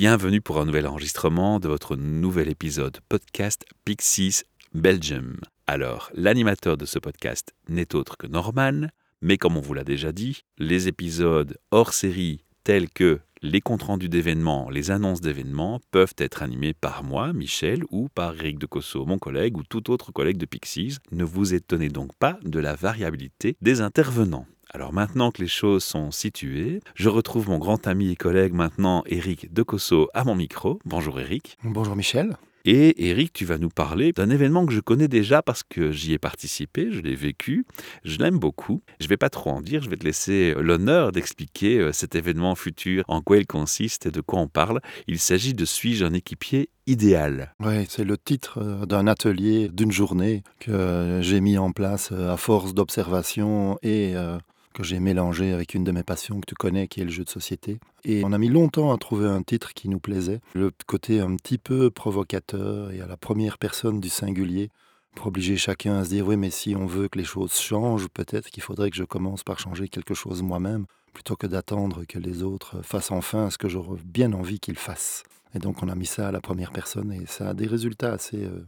Bienvenue pour un nouvel enregistrement de votre nouvel épisode podcast Pixies Belgium. Alors, l'animateur de ce podcast n'est autre que Norman, mais comme on vous l'a déjà dit, les épisodes hors série tels que les comptes rendus d'événements, les annonces d'événements peuvent être animés par moi, Michel, ou par Eric de Cosso, mon collègue, ou tout autre collègue de Pixies. Ne vous étonnez donc pas de la variabilité des intervenants. Alors maintenant que les choses sont situées, je retrouve mon grand ami et collègue maintenant, Eric de Cosso, à mon micro. Bonjour Eric. Bonjour Michel. Et Eric, tu vas nous parler d'un événement que je connais déjà parce que j'y ai participé, je l'ai vécu, je l'aime beaucoup. Je ne vais pas trop en dire, je vais te laisser l'honneur d'expliquer euh, cet événement futur, en quoi il consiste et de quoi on parle. Il s'agit de Suis-je un équipier idéal? Oui, c'est le titre euh, d'un atelier, d'une journée que j'ai mis en place euh, à force d'observation et que j'ai mélangé avec une de mes passions que tu connais, qui est le jeu de société. Et on a mis longtemps à trouver un titre qui nous plaisait. Le côté un petit peu provocateur et à la première personne du singulier, pour obliger chacun à se dire, oui, mais si on veut que les choses changent, peut-être qu'il faudrait que je commence par changer quelque chose moi-même, plutôt que d'attendre que les autres fassent enfin ce que j'aurais bien envie qu'ils fassent. Et donc on a mis ça à la première personne et ça a des résultats assez euh,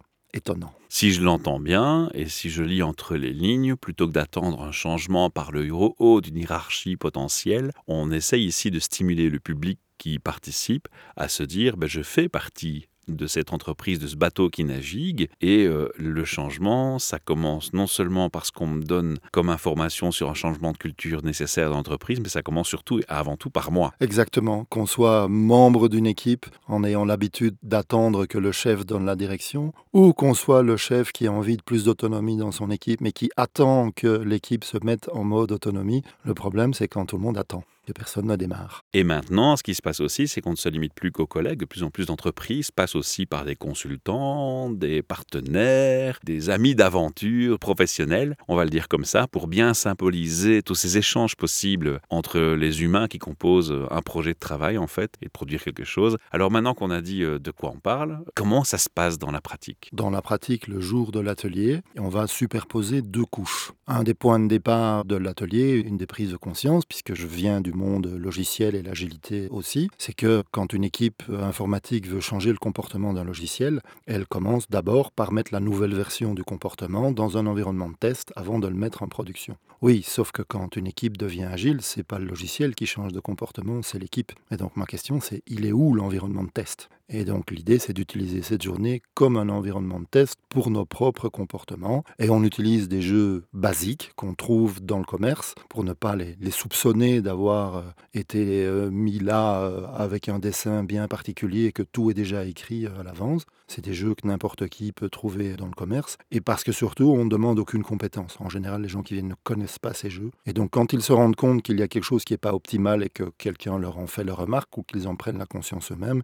Si je l'entends bien, et si je lis entre les lignes, plutôt que d'attendre un changement par le haut d'une hiérarchie potentielle, on essaye ici de stimuler le public qui participe à se dire ben, je fais partie de cette entreprise, de ce bateau qui navigue. Et euh, le changement, ça commence non seulement parce qu'on me donne comme information sur un changement de culture nécessaire dans l'entreprise, mais ça commence surtout et avant tout par moi. Exactement. Qu'on soit membre d'une équipe en ayant l'habitude d'attendre que le chef donne la direction, ou qu'on soit le chef qui a envie de plus d'autonomie dans son équipe, mais qui attend que l'équipe se mette en mode autonomie. Le problème, c'est quand tout le monde attend que personne ne démarre. Et maintenant, ce qui se passe aussi, c'est qu'on ne se limite plus qu'aux collègues. De plus en plus d'entreprises passent aussi par des consultants, des partenaires, des amis d'aventure professionnels, on va le dire comme ça, pour bien symboliser tous ces échanges possibles entre les humains qui composent un projet de travail, en fait, et de produire quelque chose. Alors maintenant qu'on a dit euh, de quoi on parle, comment ça se passe dans la pratique? Dans la pratique, le jour de l'atelier, on va superposer deux couches. Un des points de départ de l'atelier, une des prises de conscience, puisque je viens du monde logiciel et l'agilité aussi, c'est que quand une équipe informatique veut changer le comportement d'un logiciel, elle commence d'abord par mettre la nouvelle version du comportement dans un environnement de test avant de le mettre en production. Oui, sauf que quand une équipe devient agile, c'est pas le logiciel qui change de comportement, c'est l'équipe. Et donc ma question c'est il est où l'environnement de test? Et donc l'idée, c'est d'utiliser cette journée comme un environnement de test pour nos propres comportements. Et on utilise des jeux basiques qu'on trouve dans le commerce pour ne pas les, soupçonner d'avoir euh, été euh, mis là euh, avec un dessin bien particulier et que tout est déjà écrit à l'avance. C'est des jeux que n'importe qui peut trouver dans le commerce. Et parce que surtout, on ne demande aucune compétence. En général, les gens qui viennent ne connaissent pas ces jeux. Et donc quand ils se rendent compte qu'il y a quelque chose qui n'est pas optimal et que quelqu'un leur en fait la remarque ou qu'ils en prennent la conscience eux-mêmes,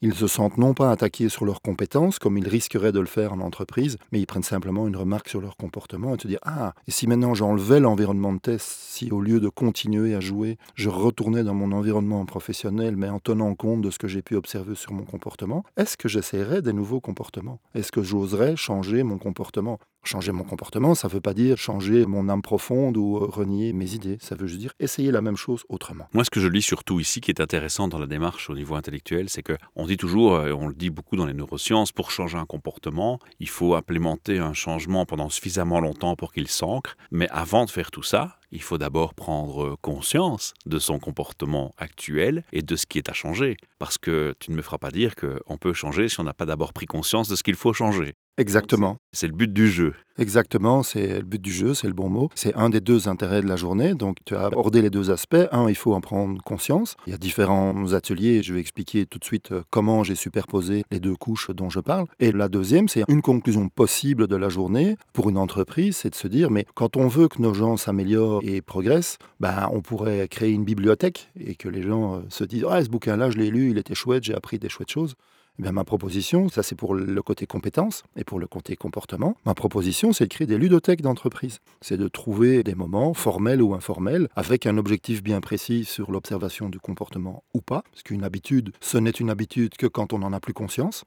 ils se sentent non pas attaqués sur leurs compétences, comme ils risqueraient de le faire en entreprise, mais ils prennent simplement une remarque sur leur comportement et se dire Ah, et si maintenant j'enlevais l'environnement de test, si au lieu de continuer à jouer, je retournais dans mon environnement professionnel, mais en tenant compte de ce que j'ai pu observer sur mon comportement, est-ce que j'essaierais des nouveaux comportements? Est-ce que j'oserais changer mon comportement? Changer mon comportement, ça ne veut pas dire changer mon âme profonde ou euh, renier mes idées. Ça veut juste dire essayer la même chose autrement. Moi, ce que je lis surtout ici, qui est intéressant dans la démarche au niveau intellectuel, c'est qu'on dit toujours, et on le dit beaucoup dans les neurosciences, pour changer un comportement, il faut implémenter un changement pendant suffisamment longtemps pour qu'il s'ancre. Mais avant de faire tout ça, il faut d'abord prendre conscience de son comportement actuel et de ce qui est à changer. Parce que tu ne me feras pas dire qu'on peut changer si on n'a pas d'abord pris conscience de ce qu'il faut changer. Exactement. C'est le but du jeu. Exactement, c'est le but du jeu, c'est le bon mot. C'est un des deux intérêts de la journée. Donc, tu as abordé les deux aspects. Un, il faut en prendre conscience. Il y a différents ateliers. Je vais expliquer tout de suite euh, comment j'ai superposé les deux couches dont je parle. Et la deuxième, c'est une conclusion possible de la journée pour une entreprise, c'est de se dire, mais quand on veut que nos gens s'améliorent et progressent, ben, on pourrait créer une bibliothèque et que les gens euh, se disent, ah, ce bouquin-là, je l'ai lu, il était chouette, j'ai appris des chouettes choses. Eh ma proposition, ça c'est pour le côté compétence et pour le côté comportement, ma proposition c'est de créer des ludothèques d'entreprise. C'est de trouver des moments formels ou informels avec un objectif bien précis sur l'observation du comportement ou pas, parce qu'une habitude, ce n'est une habitude que quand on n'en a plus conscience.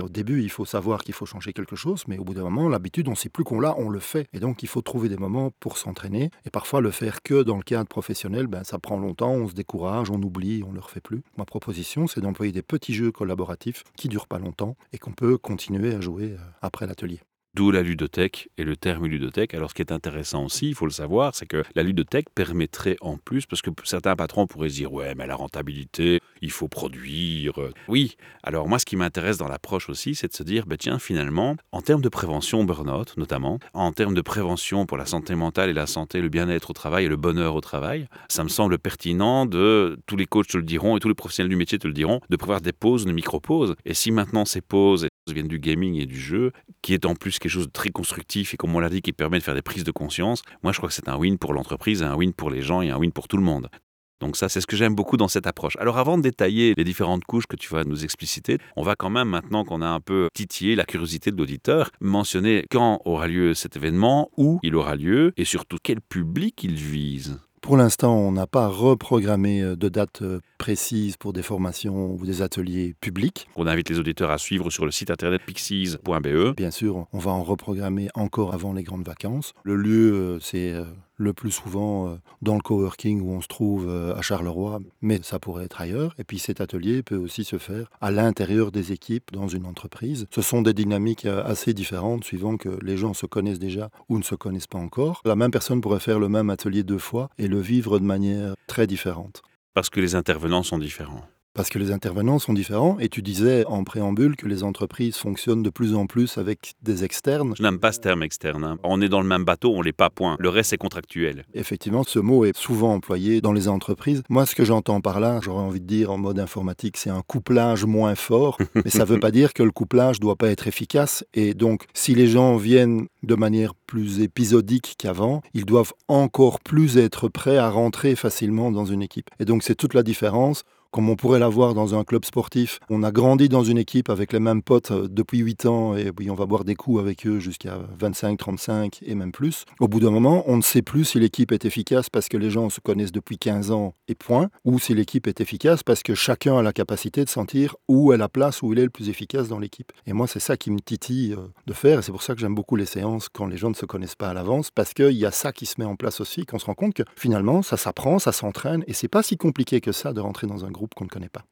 Au début, il faut savoir qu'il faut changer quelque chose, mais au bout d'un moment, l'habitude, on ne sait plus qu'on l'a, on le fait. Et donc, il faut trouver des moments pour s'entraîner. Et parfois, le faire que dans le cadre professionnel, ben, ça prend longtemps, on se décourage, on oublie, on ne le refait plus. Ma proposition, c'est d'employer des petits jeux collaboratifs qui durent pas longtemps et qu'on peut continuer à jouer euh, après l'atelier. D'où la ludothèque et le terme ludothèque. Alors, ce qui est intéressant aussi, il faut le savoir, c'est que la ludothèque permettrait en plus, parce que certains patrons pourraient se dire Ouais, mais la rentabilité, il faut produire. Oui, alors moi, ce qui m'intéresse dans l'approche aussi, c'est de se dire bah, Tiens, finalement, en termes de prévention burn-out, notamment, en termes de prévention pour la santé mentale et la santé, le bien-être au travail et le bonheur au travail, ça me semble pertinent de, tous les coachs te le diront et tous les professionnels du métier te le diront, de prévoir des pauses, des micro-pauses. Et si maintenant ces pauses viennent du gaming et du jeu, qui est en plus quelque chose de très constructif et comme on l'a dit, qui permet de faire des prises de conscience, moi je crois que c'est un win pour l'entreprise, un win pour les gens et un win pour tout le monde. Donc ça, c'est ce que j'aime beaucoup dans cette approche. Alors avant de détailler les différentes couches que tu vas nous expliciter, on va quand même, maintenant qu'on a un peu titillé la curiosité de l'auditeur, mentionner quand aura lieu cet événement, où il aura lieu, et surtout quel public il vise. Pour l'instant, on n'a pas reprogrammé euh, de date euh, précise pour des formations ou des ateliers publics. On invite les auditeurs à suivre sur le site internet pixies.be. Bien sûr, on va en reprogrammer encore avant les grandes vacances. Le lieu, euh, c'est le plus souvent euh, dans le coworking où on se trouve euh, à Charleroi, mais ça pourrait être ailleurs. Et puis cet atelier peut aussi se faire à l'intérieur des équipes dans une entreprise. Ce sont des dynamiques euh, assez différentes suivant que les gens se connaissent déjà ou ne se connaissent pas encore. La même personne pourrait faire le même atelier deux fois et le vivre de manière très différente. Parce que les intervenants sont différents parce que les intervenants sont différents. Et tu disais en préambule que les entreprises fonctionnent de plus en plus avec des externes. Je n'aime pas ce terme externe. Hein. On est dans le même bateau, on l'est pas, point. Le reste, est contractuel. Effectivement, ce mot est souvent employé dans les entreprises. Moi, ce que j'entends par là, j'aurais envie de dire en mode informatique, c'est un couplage moins fort. mais ça ne veut pas dire que le couplage doit pas être efficace. Et donc, si les gens viennent de manière plus épisodique qu'avant, ils doivent encore plus être prêts à rentrer facilement dans une équipe. Et donc, c'est toute la différence comme on pourrait l'avoir dans un club sportif. On a grandi dans une équipe avec les mêmes potes euh, depuis 8 ans et on va boire des coups avec eux jusqu'à 25, 35 et même plus. Au bout d'un moment, on ne sait plus si l'équipe est efficace parce que les gens se connaissent depuis 15 ans et point, ou si l'équipe est efficace parce que chacun a la capacité de sentir où est la place, où il est le plus efficace dans l'équipe. Et moi, c'est ça qui me titille euh, de faire et c'est pour ça que j'aime beaucoup les séances quand les gens ne se connaissent pas à l'avance parce qu'il y a ça qui se met en place aussi, qu'on se rend compte que finalement, ça s'apprend, ça s'entraîne et c'est pas si compliqué que ça de rentrer dans un groupe qu'on ne connaît pas.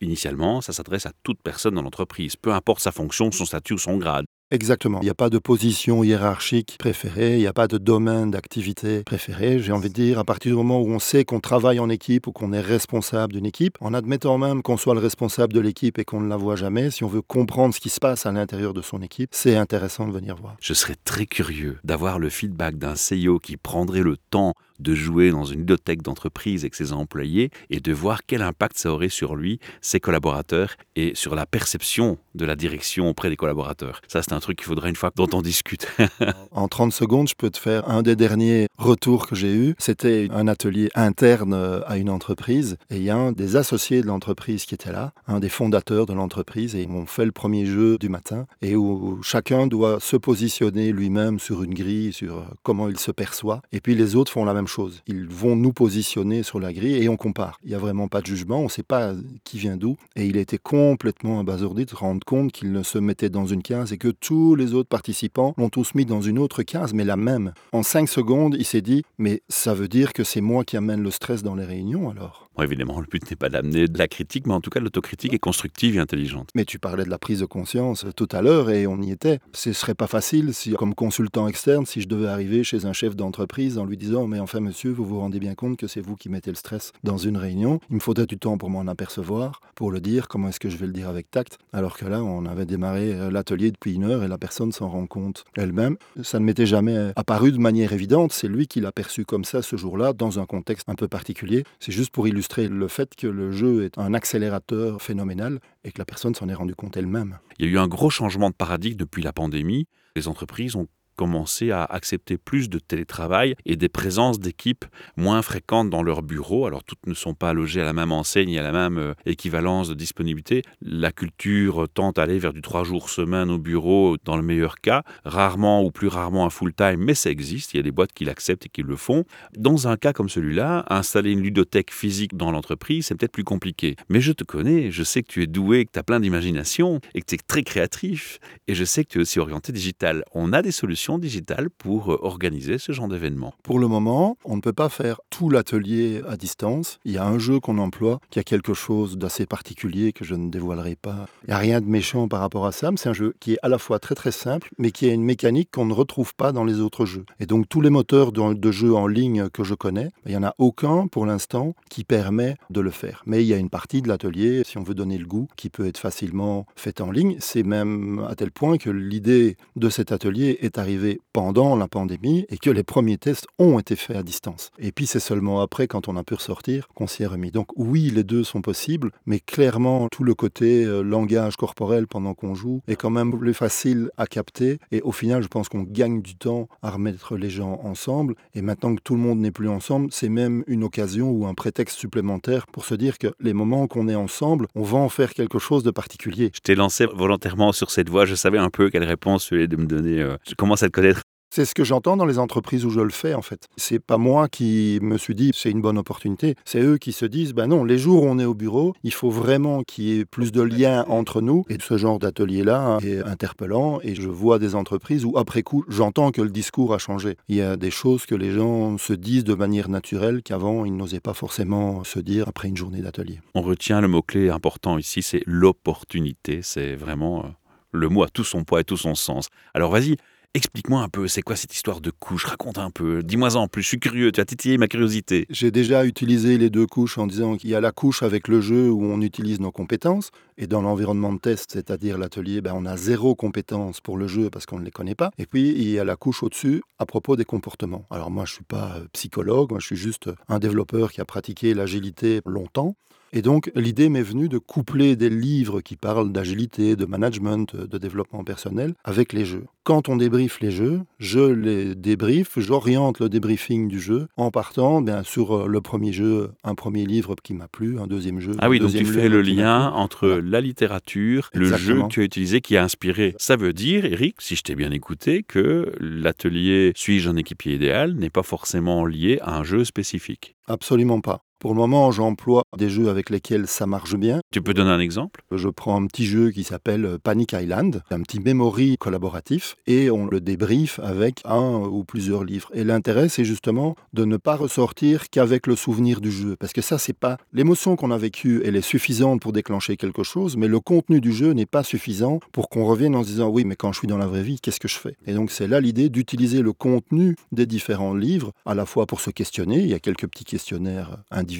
Initialement, ça s'adresse à toute personne dans l'entreprise, peu importe sa fonction, son statut ou son grade. Exactement. Il n'y a pas de position hiérarchique préférée, il n'y a pas de domaine d'activité préféré. J'ai envie de dire, à partir du moment où on sait qu'on travaille en équipe ou qu'on est responsable d'une équipe, en admettant même qu'on soit le responsable de l'équipe et qu'on ne la voit jamais, si on veut comprendre ce qui se passe à l'intérieur de son équipe, c'est intéressant de venir voir. Je serais très curieux d'avoir le feedback d'un CEO qui prendrait le temps de jouer dans une bibliothèque d'entreprise avec ses employés et de voir quel impact ça aurait sur lui, ses collaborateurs et sur la perception de la direction auprès des collaborateurs. Ça, c'est un truc qu'il faudrait une fois dont on discute. en 30 secondes, je peux te faire un des derniers retours que j'ai eu. C'était un atelier interne euh, à une entreprise et il y a un des associés de l'entreprise qui était là, un des fondateurs de l'entreprise et on fait le premier jeu du matin et où chacun doit se positionner lui-même sur une grille, sur euh, comment il se perçoit. Et puis les autres font la même chose. Ils vont nous positionner sur la grille et on compare. Il n'y a vraiment pas de jugement, on ne sait pas qui vient d'où. Et il été complètement abasourdi de se rendre compte qu'il ne se mettait dans une case et que tous les autres participants l'ont tous mis dans une autre case, mais la même. En cinq secondes, il s'est dit, mais ça veut dire que c'est moi qui amène le stress dans les réunions alors? Évidemment, le but n'est pas d'amener de la critique, mais en tout cas, l'autocritique est constructive et intelligente. Mais tu parlais de la prise de conscience tout à l'heure et on y était. Ce serait pas facile si, comme consultant externe, si je devais arriver chez un chef d'entreprise en lui disant Mais enfin, monsieur, vous vous rendez bien compte que c'est vous qui mettez le stress dans une réunion. Il me faudrait du temps pour m'en apercevoir, pour le dire. Comment est-ce que je vais le dire avec tact Alors que là, on avait démarré euh, l'atelier depuis une heure et la personne s'en rend compte elle-même. Ça ne m'était jamais apparu de manière évidente. C'est lui qui l'a perçu comme ça ce jour-là, dans un contexte un peu particulier. C'est juste pour illustrer le fait que le jeu est un accélérateur phénoménal et que la personne s'en est rendue compte elle-même. Il y a eu un gros changement de paradigme depuis la pandémie. Les entreprises ont commencer à accepter plus de télétravail et des présences d'équipes moins fréquentes dans leur bureau. Alors toutes ne sont pas logées à la même enseigne à la même euh, équivalence de disponibilité. La culture tente à aller vers du trois jours semaine au bureau dans le meilleur cas, rarement ou plus rarement un full-time, mais ça existe. Il y a des boîtes qui l'acceptent et qui le font. Dans un cas comme celui-là, installer une ludothèque physique dans l'entreprise, c'est peut-être plus compliqué. Mais je te connais, je sais que tu es doué, que tu as plein d'imagination et que tu es très créatif et je sais que tu es aussi orienté digital. On a des solutions digitales pour euh, organiser ce genre d'événement. Pour le moment, on ne peut pas faire tout l'atelier à distance. Il y a un jeu qu'on emploie qui a quelque chose d'assez particulier que je ne dévoilerai pas. Il n'y a rien de méchant par rapport à ça, mais c'est un jeu qui est à la fois très très simple, mais qui a une mécanique qu'on ne retrouve pas dans les autres jeux. Et donc tous les moteurs de, jeux en ligne que je connais, il n'y en a aucun pour l'instant qui permet de le faire. Mais il y a une partie de l'atelier, si on veut donner le goût, qui peut être facilement faite en ligne. C'est même à tel point que l'idée de cet atelier est arrivée pendant la pandémie et que les premiers tests ont été faits à distance. Et puis c'est seulement après, quand on a pu ressortir, qu'on s'y est remis. Donc oui, les deux sont possibles, mais clairement tout le côté euh, langage corporel pendant qu'on joue est quand même plus facile à capter. Et au final, je pense qu'on gagne du temps à remettre les gens ensemble. Et maintenant que tout le monde n'est plus ensemble, c'est même une occasion ou un prétexte supplémentaire pour se dire que les moments qu'on est ensemble, on va en faire quelque chose de particulier. Je t'ai lancé volontairement sur cette voie. Je savais un peu quelle réponse tu allais me donner. Euh, je commence à te connaître c'est ce que j'entends dans les entreprises où je le fais en fait. C'est pas moi qui me suis dit c'est une bonne opportunité, c'est eux qui se disent ben non, les jours où on est au bureau, il faut vraiment qu'il y ait plus de liens entre nous et ce genre d'atelier là est interpellant et je vois des entreprises où après coup, j'entends que le discours a changé. Il y a des choses que les gens se disent de manière naturelle qu'avant ils n'osaient pas forcément se dire après une journée d'atelier. On retient le mot clé important ici, c'est l'opportunité, c'est vraiment euh, le mot a tout son poids et tout son sens. Alors vas-y, Explique-moi un peu, c'est quoi cette histoire de couche? Raconte un peu, dis-moi en plus, je suis curieux, tu as titillé ma curiosité. J'ai déjà utilisé les deux couches en disant qu'il y a la couche avec le jeu où on utilise nos compétences, et dans l'environnement de test, c'est-à-dire l'atelier, ben on a zéro compétence pour le jeu parce qu'on ne les connaît pas. Et puis, il y a la couche au-dessus à propos des comportements. Alors moi, je ne suis pas euh, psychologue, moi, je suis juste un développeur qui a pratiqué l'agilité longtemps. Et donc, l'idée m'est venue de coupler des livres qui parlent d'agilité, de management, de développement personnel avec les jeux. Quand on débriefe les jeux, je les débriefe, j'oriente le débriefing du jeu en partant bien sur euh, le premier jeu, un premier livre qui m'a plu, un deuxième jeu. Ah oui, donc tu fais le lien entre la littérature, le jeu que tu as utilisé qui a inspiré. Ça veut dire, Eric, si je t'ai bien écouté, que l'atelier Suis-je un équipier idéal n'est pas forcément lié à un jeu spécifique? Absolument pas. Pour le moment, j'emploie des jeux avec lesquels ça marche bien. Tu peux donner un exemple? Je prends un petit jeu qui s'appelle Panic Island, un petit memory collaboratif, et on le débriefe avec un ou plusieurs livres. Et l'intérêt, c'est justement de ne pas ressortir qu'avec le souvenir du jeu, parce que ça, c'est pas l'émotion qu'on a vécue, elle est suffisante pour déclencher quelque chose, mais le contenu du jeu n'est pas suffisant pour qu'on revienne en se disant oui, mais quand je suis dans la vraie vie, qu'est-ce que je fais? Et donc c'est là l'idée d'utiliser le contenu des différents livres, à la fois pour se questionner. Il y a quelques petits questionnaires individuels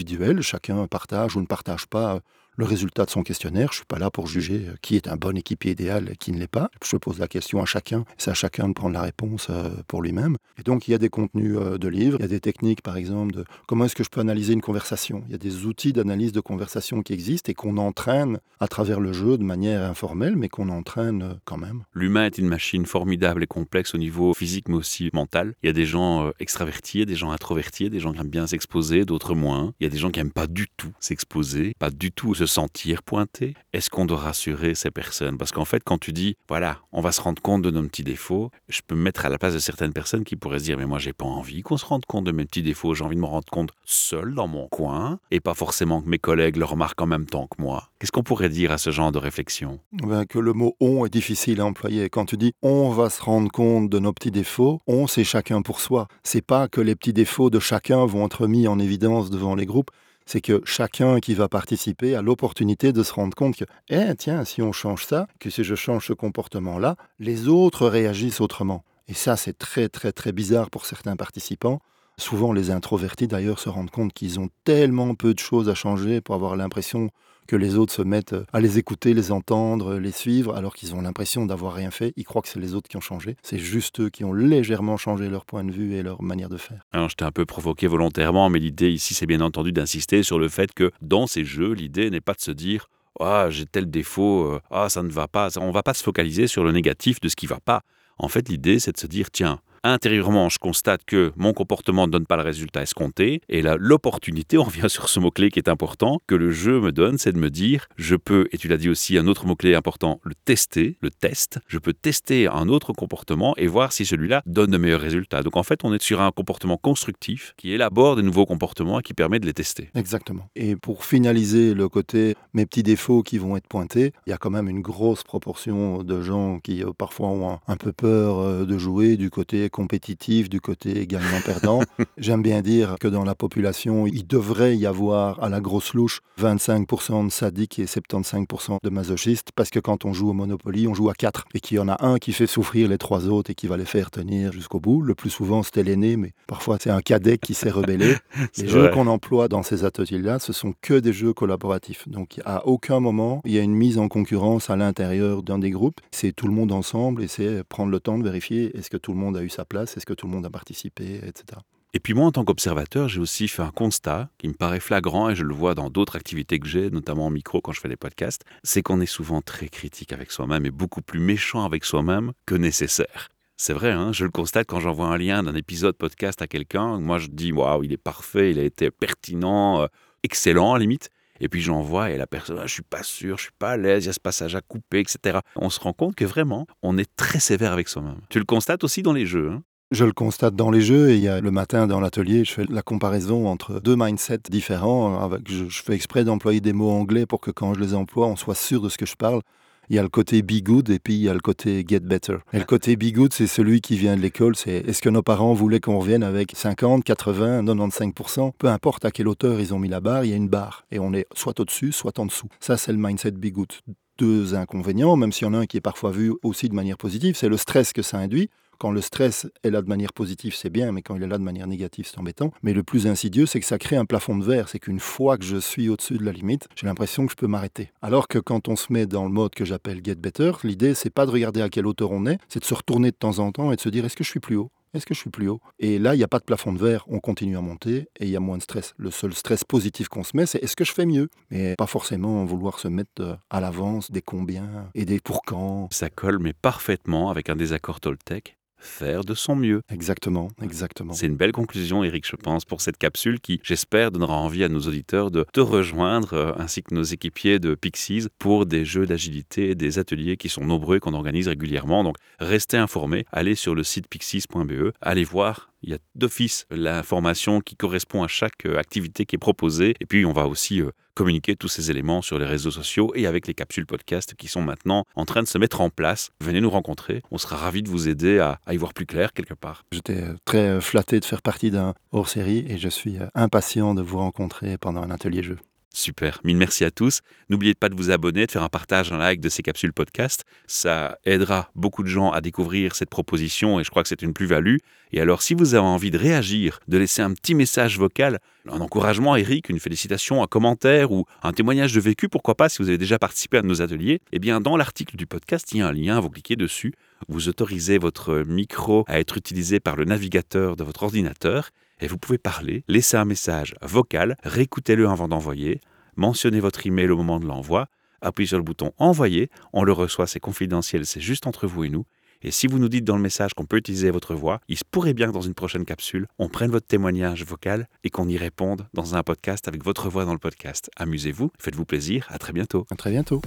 chacun partage ou ne partage pas le résultat de son questionnaire. Je ne suis pas là pour juger euh, qui est un bon équipier idéal et qui ne l'est pas. Je pose la question à chacun. C'est à chacun de prendre la réponse euh, pour lui-même. Et donc, il y a des contenus euh, de livres. Il y a des techniques, par exemple, de comment est-ce que je peux analyser une conversation. Il y a des outils d'analyse de conversation qui existent et qu'on entraîne à travers le jeu de manière informelle, mais qu'on entraîne quand même. L'humain est une machine formidable et complexe au niveau physique, mais aussi mental. Il y a des gens extravertis, des gens introvertis, des gens qui aiment bien s'exposer, d'autres moins. Il y a des gens qui n'aiment pas du tout s'exposer, pas du tout se sentir pointé Est-ce qu'on doit rassurer ces personnes? Parce qu'en fait, quand tu dis, voilà, on va se rendre compte de nos petits défauts, je peux me mettre à la place de certaines personnes qui pourraient se dire, mais moi, j'ai pas envie qu'on se rende compte de mes petits défauts, j'ai envie de me rendre compte seul dans mon coin, et pas forcément que mes collègues le remarquent en même temps que moi. Qu'est-ce qu'on pourrait dire à ce genre de réflexion? Ben, Que le mot on est difficile à employer. Quand tu dis on va se rendre compte de nos petits défauts, on c'est chacun pour soi. C'est pas que les petits défauts de chacun vont être mis en évidence devant les groupes c'est que chacun qui va participer a l'opportunité de se rendre compte que, eh, tiens, si on change ça, que si je change ce comportement-là, les autres réagissent autrement. Et ça, c'est très, très, très bizarre pour certains participants. Souvent, les introvertis, d'ailleurs, se rendent compte qu'ils ont tellement peu de choses à changer pour avoir l'impression que les autres se mettent à les écouter, les entendre, les suivre, alors qu'ils ont l'impression d'avoir rien fait. Ils croient que c'est les autres qui ont changé. C'est juste eux qui ont légèrement changé leur point de vue et leur manière de faire. Alors, je t'ai un peu provoqué volontairement, mais l'idée ici, c'est bien entendu d'insister sur le fait que dans ces jeux, l'idée n'est pas de se dire ah, j'ai tel défaut, euh, ah, ça ne va pas. On ne va pas se focaliser sur le négatif de ce qui ne va pas En fait, l'idée, c'est de se dire, tiens, intérieurement, je constate que mon comportement ne donne pas le résultat escompté. Et là, l'opportunité, on revient sur ce mot-clé qui est important, que le jeu me donne, c'est de me dire, je peux, et tu l'as dit aussi, un autre mot-clé important, le tester, le test. Je peux tester un autre comportement et voir si celui-là donne de meilleurs résultats. Donc en fait, on est sur un comportement constructif qui élabore des nouveaux comportements et qui permet de les tester. Exactement. Et pour finaliser le côté mes petits défauts qui vont être pointés, il y a quand même une grosse proportion de gens qui euh, parfois ont un peu peur euh, de jouer du côté compétitif, du côté gagnant-perdant. J'aime bien dire que dans la population, il devrait y avoir à la grosse louche 25% de sadiques et 75% de masochistes, parce que quand on joue au Monopoly, on joue à 4, et qu'il y en a un qui fait souffrir les trois autres et qui va les faire tenir jusqu'au bout. Le plus souvent, c'était l'aîné, mais parfois c'est un cadet qui s'est rebellé. les jeux qu'on emploie dans ces ateliers-là, ce sont que des jeux collaboratifs. Donc à aucun moment, il y a une mise en concurrence à l'intérieur d'un des groupes. C'est tout le monde ensemble et c'est prendre le temps de vérifier est-ce que tout le monde a eu sa place Est-ce que tout le monde a participé etc. Et puis moi, en tant qu'observateur, j'ai aussi fait un constat qui me paraît flagrant et je le vois dans d'autres activités que j'ai, notamment en micro quand je fais des podcasts, c'est qu'on est souvent très critique avec soi-même et beaucoup plus méchant avec soi-même que nécessaire. C'est vrai, hein, je le constate quand j'envoie un lien d'un épisode podcast à quelqu'un. Moi, je dis waouh, il est parfait, il a été pertinent, euh, excellent à limite. Et puis j'envoie et la personne, ah, je suis pas sûr, je suis pas à l'aise, il y a ce passage à couper, etc. On se rend compte que vraiment, on est très sévère avec soi-même. Tu le constates aussi dans les jeux. Hein? Je le constate dans les jeux et le matin dans l'atelier, je fais la comparaison entre deux mindsets différents. Avec, je, fais exprès d'employer des mots anglais pour que quand je les emploie, on soit sûr de ce que je parle. Il y a le côté be good et puis il y a le côté get better. Et le côté be good, c'est celui qui vient de l'école. C'est est-ce que nos parents voulaient qu'on revienne avec 50, 80, 95% Peu importe à quelle hauteur ils ont mis la barre, il y a une barre. Et on est soit au-dessus, soit en dessous. Ça, c'est le mindset be good deux inconvénients, même s'il y en a un qui est parfois vu aussi de manière positive, c'est le stress que ça induit. Quand le stress est là de manière positive, c'est bien, mais quand il est là de manière négative, c'est embêtant. Mais le plus insidieux, c'est que ça crée un plafond de verre. C'est qu'une fois que je suis au-dessus de la limite, j'ai l'impression que je peux m'arrêter. Alors que quand on se met dans le mode que j'appelle get better, l'idée, c'est pas de regarder à quelle hauteur on est, c'est de se retourner de temps en temps et de se dire est-ce que je suis plus haut? Est-ce que je suis plus haut? Et là, il n'y a pas de plafond de verre, on continue à monter et il y a moins de stress. Le seul stress positif qu'on se met, c'est est-ce que je fais mieux? Mais pas forcément vouloir se mettre euh, à l'avance des combien et des pour quand. Ça colle mais parfaitement avec un désaccord Toltec faire de son mieux. Exactement, exactement. C'est une belle conclusion, Eric, je pense, pour cette capsule qui, j'espère, donnera envie à nos auditeurs de te rejoindre, euh, ainsi que nos équipiers de Pixies, pour des jeux d'agilité, des ateliers qui sont nombreux qu'on organise régulièrement. Donc, restez informés, allez sur le site pixies.be, allez voir il y a d'office l'information qui correspond à chaque euh, activité qui est proposée. Et puis, on va aussi euh, communiquer tous ces éléments sur les réseaux sociaux et avec les capsules podcast qui sont maintenant en train de se mettre en place. Venez nous rencontrer. On sera ravis de vous aider à, y voir plus clair quelque part. J'étais euh, très flatté de faire partie d'un hors-série et je suis impatient de vous rencontrer pendant un atelier jeu. Super, mille merci à tous. N'oubliez pas de vous abonner, de faire un partage, un like de ces capsules podcast. Ça aidera beaucoup de gens à découvrir cette proposition et je crois que c'est une plus-value. Et alors, si vous avez envie de réagir, de laisser un petit message vocal, un encouragement, Eric, une félicitation, un commentaire ou un témoignage de vécu, pourquoi pas, si vous avez déjà participé à nos ateliers, eh bien, dans l'article du podcast, il y a un lien, vous cliquez dessus, vous autorisez votre micro à être utilisé par le navigateur de votre ordinateur et vous pouvez parler, laisser un message vocal, réécoutez-le avant d'envoyer, mentionnez votre email au moment de l'envoi, appuyez sur le bouton Envoyer, on le reçoit, c'est confidentiel, c'est juste entre vous et nous. Et si vous nous dites dans le message qu'on peut utiliser votre voix, il se pourrait bien que dans une prochaine capsule, on prenne votre témoignage vocal et qu'on y réponde dans un podcast avec votre voix dans le podcast. Amusez-vous, faites-vous plaisir, à très bientôt. À très bientôt.